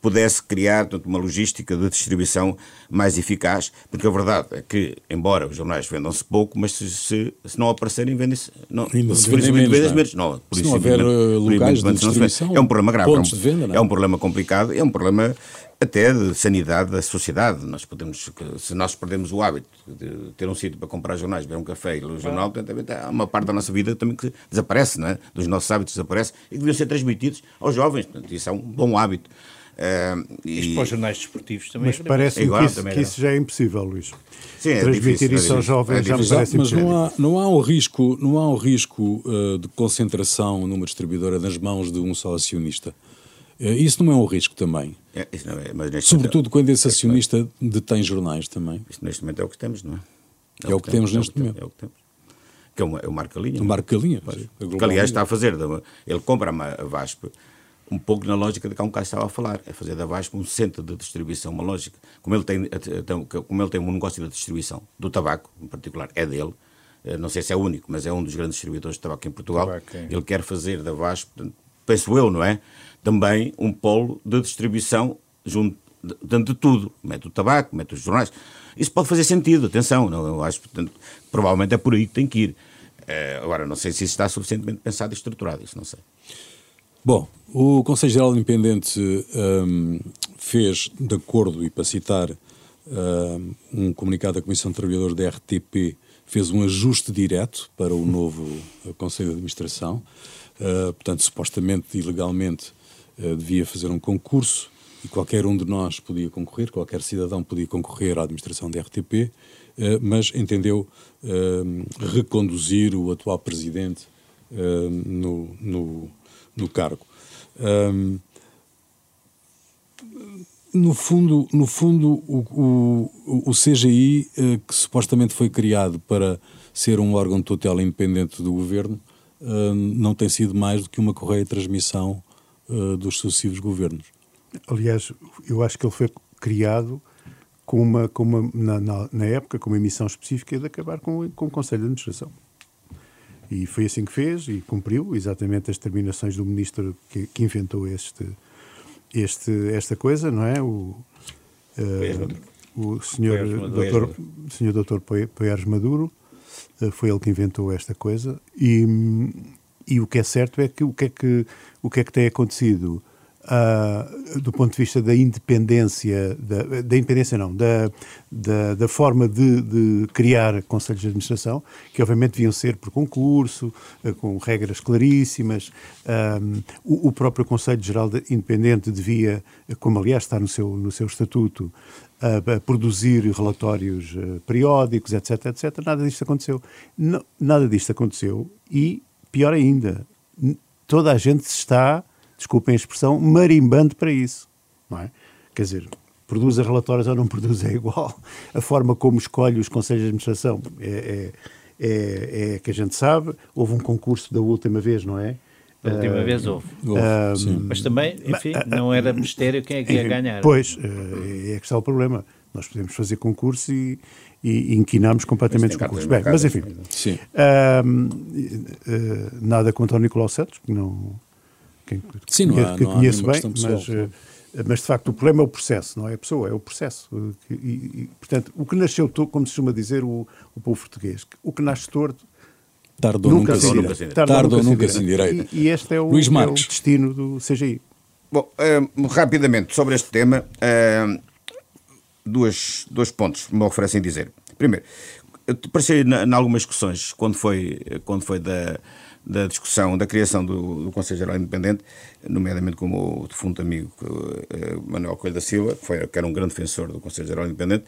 pudesse criar portanto, uma logística de distribuição mais eficaz, porque a verdade é que, embora os jornais vendam-se pouco, mas se, se, se não aparecerem, vendem-se. Não, se, vendem menos, vendem menos. Não, por se não houver uh, locais de distribuição, é um problema grave, pontos de venda, é um problema complicado, é um problema até de sanidade da sociedade. Nós podemos, se nós perdemos o hábito de ter um sítio para comprar jornais, ver um café e ler um jornal, portanto, há uma parte da nossa vida também que desaparece, não é? dos nossos hábitos desaparece e que deviam ser transmitidos aos jovens. Portanto, isso é um bom hábito. Uh, e... Isto para os jornais desportivos também Mas é parece é que, isso, que isso já é impossível, Luís. Sim, é Transmitir difícil, isso é aos jovens é já me parece Mas não há, não há um risco, não há um risco uh, de concentração numa distribuidora nas mãos de um só acionista. Uh, isso não é um risco também. É, é, Sobretudo quando esse acionista detém jornais também. Isto neste momento é o que temos, não é? É, o que, temos, neste momento. É o que temos. Que é, é o Marca Linha. O Marca Linha. Que aliás está a fazer, ele compra a VASP um pouco na lógica de que há um bocado estava a falar, é fazer da VASP um centro de distribuição, uma lógica. Como ele tem, como ele tem um negócio de distribuição do tabaco, em particular, é dele, eh, não sei se é o único, mas é um dos grandes distribuidores de tabaco em Portugal. Tabaco. Ele quer fazer da VASP, penso eu, não é? Também um polo de distribuição junto de, de tudo. Mete o tabaco, mete os jornais. Isso pode fazer sentido, atenção, não, eu acho, portanto, provavelmente é por aí que tem que ir. É, agora, não sei se isso está suficientemente pensado e estruturado, isso não sei. Bom, o Conselho Geral Independente um, fez, de acordo, e para citar um, um comunicado da Comissão de Trabalhadores da RTP, fez um ajuste direto para o novo uh, Conselho de Administração. Uh, portanto, supostamente e legalmente uh, devia fazer um concurso e qualquer um de nós podia concorrer, qualquer cidadão podia concorrer à administração da RTP, uh, mas entendeu hum, reconduzir o atual presidente hum, no, no no cargo. Um, no fundo, no fundo o, o, o CGI, uh, que supostamente foi criado para ser um órgão total independente do governo, não tem sido mais do que uma correia de transmissão uh, dos sucessivos governos. Aliás, eu acho que ele foi criado com uma, com uma na, na, na época, com uma missão específica de acabar com, com o Conselho de Administração. E foi assim que fez e cumpriu exatamente as determinações do ministro que, que inventou este, este, esta coisa, não é? O, uh, o senhor doutor, senhor doutor Poiares Maduro uh, foi ele que inventou esta coisa. E, e o que é certo é que o que é que, o que, é que tem acontecido uh, do ponto de vista da independência, da, da independência não, da, da, da forma de, de, criar conselhos de administração, que obviamente deviam ser por concurso, uh, com regras claríssimas. Um, o, o, próprio Conselho Geral Independente devia, como aliás está no seu, no seu estatuto, a, produzir relatórios periódicos, etc, etc. Nada disto aconteceu. Nada disto aconteceu e, pior ainda, toda a gente está desculpem a expressão, marimbando para isso. Não é? Quer dizer, produz relatórios ou não produz é igual. A forma como escolhe os conselhos de administração é, é, é, é que a gente sabe. Houve um concurso da última vez, não é? Da última uh, vez houve. Uh, mas também, enfim, uh, não era mistério quem é que ia ganhar. Pois, é que está o problema. Nós podemos fazer concurso e, e inquinarmos completamente os concursos. Bem, mas enfim, Sim. nada contra o Nicolau Santos, que não, quem Sim, não há, que não conheço bem, mas, uh, mas de facto o problema é o processo, não é a pessoa, é o processo. E, e, portanto, o que nasceu, como se costuma dizer o, o povo português, o que nasce torto Tardou nunca, nunca se dirá. Tardou nunca se direito. E, e este é o, Luís É o destino do CGI. Bom, uh, rapidamente sobre este tema, uh, duas, dois pontos me oferecem dizer. Primeiro, parecia em algumas discussões, quando foi, quando foi da da discussão da criação do, do Conselho Geral Independente, nomeadamente como o defunto amigo uh, Manuel Coelho da Silva, que, foi, que era um grande defensor do Conselho Geral Independente,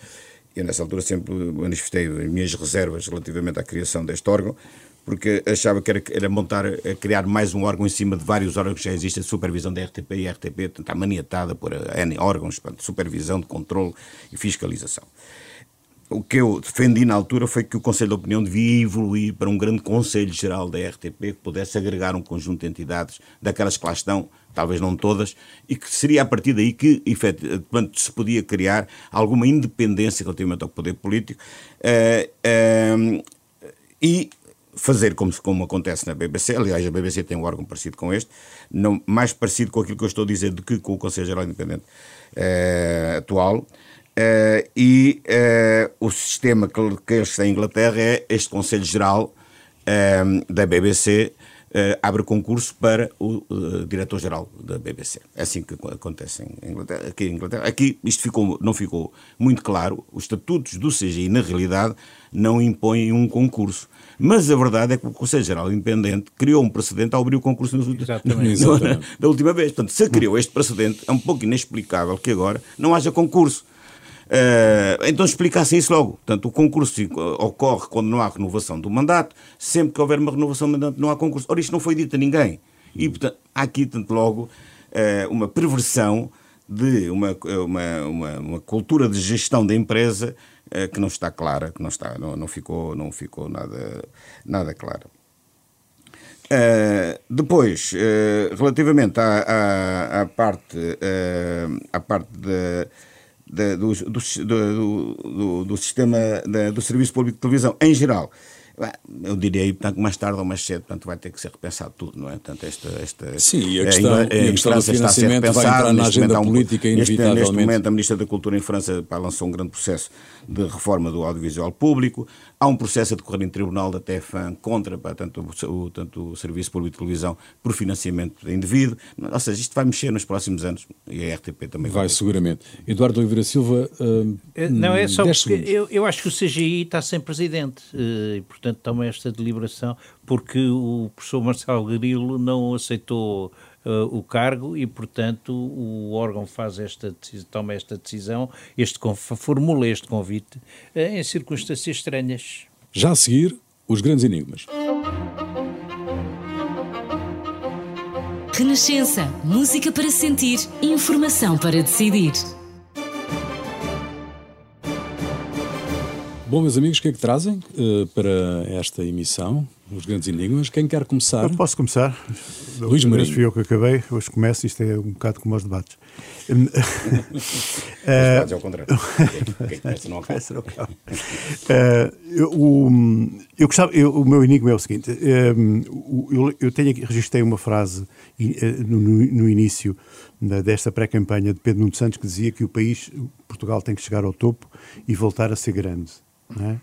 e nessa altura sempre manifestei as minhas reservas relativamente à criação deste órgão, porque achava que era, era montar, criar mais um órgão em cima de vários órgãos que já existem, de supervisão da RTP e a RTP está maniatada por N órgãos, de supervisão, de controle e fiscalização o que eu defendi na altura foi que o Conselho de Opinião devia evoluir para um grande Conselho Geral da RTP que pudesse agregar um conjunto de entidades, daquelas que lá estão, talvez não todas, e que seria a partir daí que efetivamente se podia criar alguma independência relativamente ao poder político uh, uh, e fazer como, como acontece na BBC, aliás a BBC tem um órgão parecido com este, não, mais parecido com aquilo que eu estou a dizer do que com o Conselho Geral Independente uh, atual, Uh, e uh, o sistema que, que eles têm em Inglaterra é este Conselho Geral uh, da BBC, abre concurso para o diretor-geral da BBC. É assim que acontece em Inglaterra. Aqui, em Inglaterra. Aqui isto ficou, não ficou muito claro. Os estatutos do CGI, na realidade, não impõem um concurso. Mas a verdade é que o Conselho Geral Independente criou um precedente ao abrir o concurso nos últimos, <laughs> <laughs> da última vez. Portanto, se criou este precedente, é um pouco inexplicável que agora não haja concurso. Uh, então explicassem isso logo. Portanto, o concurso ocorre quando não há renovação do mandato, sempre que houver uma renovação do mandato não há concurso. Ora, isto não foi dito a ninguém. E, portanto, há aqui, tanto logo, uh, uma perversão de uma, uma, uma, uma, cultura de gestão da empresa uh, que não está clara, que não, está, não, não ficou, não ficou nada, nada clara. Uh, depois, uh, relativamente à, à, à parte, à parte de, do, do, do, do, sistema do Serviço Público de Televisão em geral. Eu diria aí, portanto, mais tarde ou mais cedo, portanto, vai ter que ser repensado tudo, não é? Portanto, esta, esta, Sim, e a questão, a, a, a e a questão do financiamento vai entrar na agenda política, um, inevitavelmente. Neste, neste momento, a Ministra da Cultura em França pá, lançou um grande processo de reforma do audiovisual público. Há um processo a decorrer em tribunal da TFAN contra pá, tanto, o, tanto o Serviço Público de Televisão por financiamento indevido. Ou seja, isto vai mexer nos próximos anos e a RTP também vai. Vai, seguramente. Eduardo Oliveira Silva. Uh, não, é só porque eu, eu acho que o CGI está sem presidente uh, e, portanto, toma esta deliberação porque o professor Marcelo Grilo não aceitou uh, o cargo e, portanto, o órgão faz esta, toma esta decisão, este, formula este convite uh, em circunstâncias estranhas. Já a seguir, os grandes enigmas. Renascença, música para sentir, informação para decidir. Bom, meus amigos, o que é que trazem uh, para esta emissão? Os grandes enigmas. Quem quer começar? Eu posso começar. Luís Marinho. fui eu que acabei, hoje começo, isto é um bocado como os debates. <laughs> os debates é o contrário. <laughs> Quem começa não acaba. Uh, eu, gostava, eu, o meu enigma é o seguinte: um, eu, eu tenho aqui, registrei uma frase uh, no, no, início desta pré-campanha de Pedro Nuno Santos que dizia que o país, Portugal, tem que chegar ao topo e voltar a ser grande. Não é?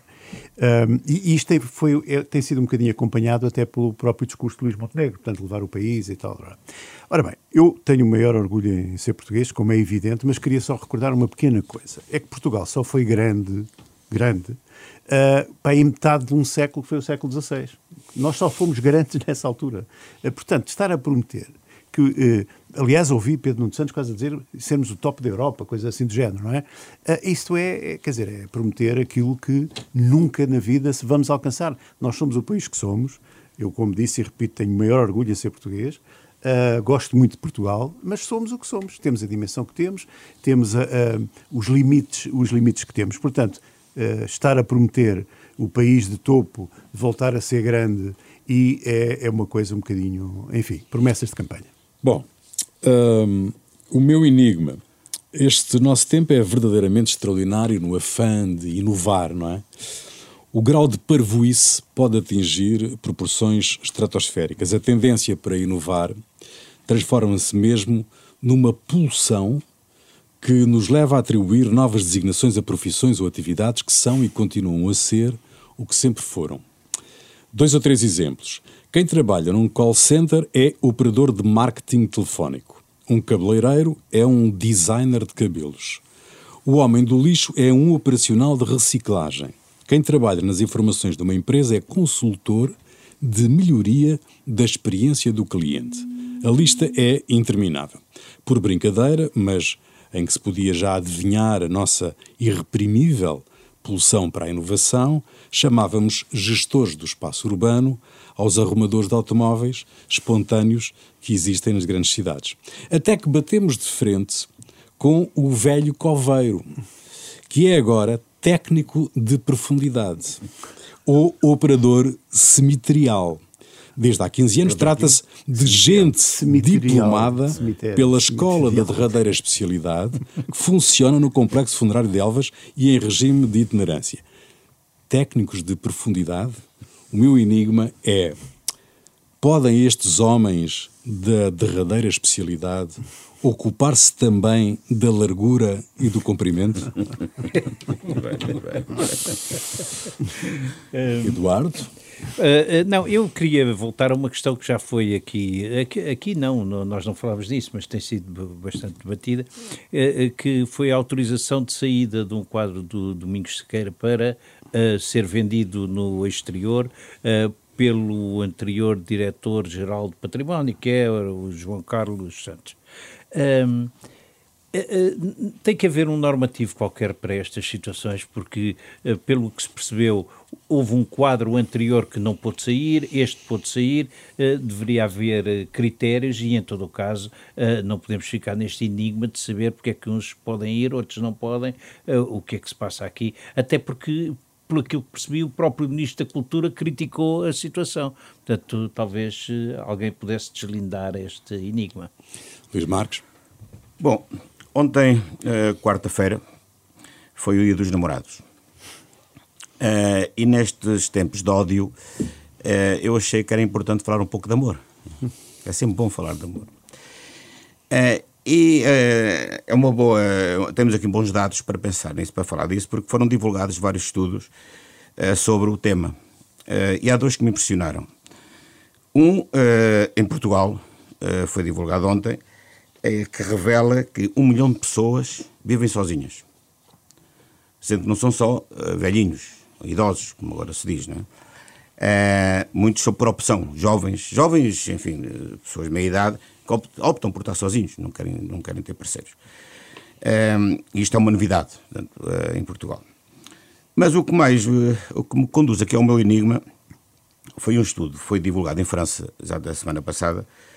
Um, e isto tem, foi, é, tem sido um bocadinho acompanhado até pelo próprio discurso de Luís Montenegro, portanto, levar o país e tal. Ora bem, eu tenho o maior orgulho em ser português, como é evidente, mas queria só recordar uma pequena coisa. É que Portugal só foi grande, grande, uh, aí metade de um século que foi o século XVI. Nós só fomos grandes <laughs> nessa altura. Uh, portanto, estar a prometer que, uh, aliás, ouvi Pedro Nuno Santos quase a dizer sermos o top da Europa, coisa assim do género, não é? Uh, isto é, é, quer dizer, é prometer aquilo que nunca na vida se vamos alcançar. Nós somos o país que somos, eu, como disse e repito, tenho maior orgulho em ser português, uh, gosto muito de Portugal, mas somos o que somos, temos a dimensão que temos, temos os, limites, os limites que temos. Portanto, estar a prometer o país de topo voltar a ser grande e é, é uma coisa um bocadinho, enfim, promessas de campanha. Bom, um, o meu enigma. Este nosso tempo é verdadeiramente extraordinário no afã de inovar, não é? O grau de parvoíce pode atingir proporções estratosféricas. A tendência para inovar transforma-se mesmo numa pulsão que nos leva a atribuir novas designações a profissões ou atividades que são e continuam a ser o que sempre foram. Dois ou três exemplos. Quem trabalha num call center é operador de marketing telefónico. Um cabeleireiro é um designer de cabelos. O homem do lixo é um operacional de reciclagem. Quem trabalha nas informações de uma empresa é consultor de melhoria da experiência do cliente. A lista é interminável. Por brincadeira, mas em que se podia já adivinhar a nossa irreprimível pulsão para a inovação, chamávamos gestores do espaço urbano aos arrumadores de automóveis espontâneos que existem nas grandes cidades. Até que batemos de frente com o velho coveiro, que é agora técnico de profundidade ou operador cemiterial. Desde há 15 anos trata-se de gente diplomada pela Escola da Derradeira Especialidade que funciona no Complexo Funerário de Elvas e em regime de itinerância. Técnicos de profundidade o meu enigma é: podem estes homens da derradeira especialidade ocupar-se também da largura e do comprimento? <laughs> Eduardo? Uh, não, eu queria voltar a uma questão que já foi aqui, aqui, aqui não, nós não falávamos disso, mas tem sido bastante debatida, uh, que foi a autorização de saída de um quadro do Domingos Sequeira para uh, ser vendido no exterior pelo anterior diretor-geral de património, que é o João Carlos Santos. Um, eh, eh, tem que haver um normativo qualquer para estas situações, porque, eh, pelo que se percebeu, houve um quadro anterior que não pôde sair, este pôde sair, deveria haver critérios e, em todo o caso, não podemos ficar neste enigma de saber porque é que uns podem ir, outros não podem, o que é que se passa aqui, até porque pelo que eu percebi, o próprio Ministro da Cultura criticou a situação. Portanto, talvez alguém pudesse deslindar este enigma. Luís Marques. Bom, Ontem, uh, quarta-feira, foi o dia dos namorados. Uh, e nestes tempos de ódio, uh, eu achei que era importante falar um pouco de amor. É sempre bom falar de amor. e é uma boa. Temos aqui bons dados para pensar nisso, para falar disso, porque foram divulgados vários estudos sobre o tema. e há dois que me impressionaram. Um, em Portugal, foi divulgado ontem, é, que revela que um milhão de pessoas vivem sozinhas. Sendo que não são só uh, velhinhos, idosos, como agora se diz, não é? Uh, muitos são por opção, jovens, jovens, enfim, eh, pessoas de meia idade, que optam por estar sozinhos, não querem, não querem ter parceiros. Uh, isto é uma novidade portanto, uh, em Portugal. Mas o que mais, o que me conduz aqui ao meu enigma foi um estudo, foi divulgado em França, já da semana passada, eh,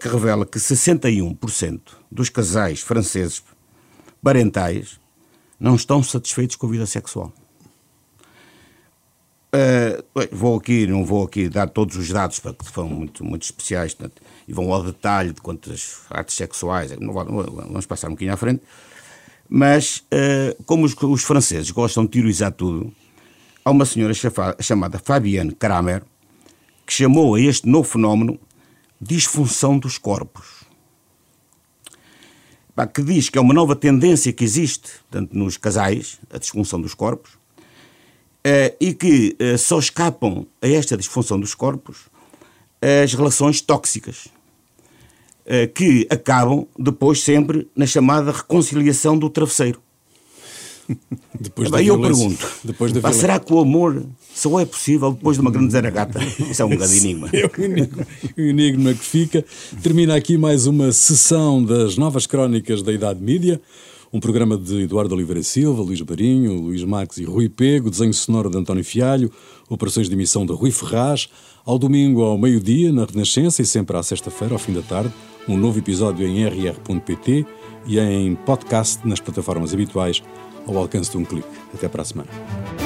que revela que 61% dos casais franceses parentais não estão satisfeitos com a vida sexual. Uh, vou aqui, não vou aqui dar todos os dados porque são muito, muito especiais portanto, e vão ao detalhe de quantas artes sexuais, não, vamos passar um bocadinho à frente, mas uh, como os, os, franceses gostam de teorizar tudo, há uma senhora chamada Fabienne Kramer que chamou a este novo fenómeno disfunção dos corpos. Que diz que é uma nova tendência que existe tanto nos casais, a disfunção dos corpos, eh, e que eh, só escapam a esta disfunção dos corpos as relações tóxicas, eh, que acabam depois sempre na chamada reconciliação do travesseiro. <laughs> Depois Bem, eu pergunto, depois será que o amor só é possível depois de uma grande zaragata? <laughs> Isso é um grande enigma. É o enigma, o enigma que fica. Termina aqui mais uma sessão das novas crónicas da Idade Mídia. Um programa de Eduardo Oliveira Silva, Luís Barinho, Luís Marques e Rui Pego, desenho sonoro de António Fialho, operações de emissão de Rui Ferraz. Ao domingo, ao meio-dia, na Renascença e sempre à sexta-feira, ao fim da tarde, um novo episódio em rr.pt e em podcast nas plataformas habituais ao alcance de um clique. Até para a semana.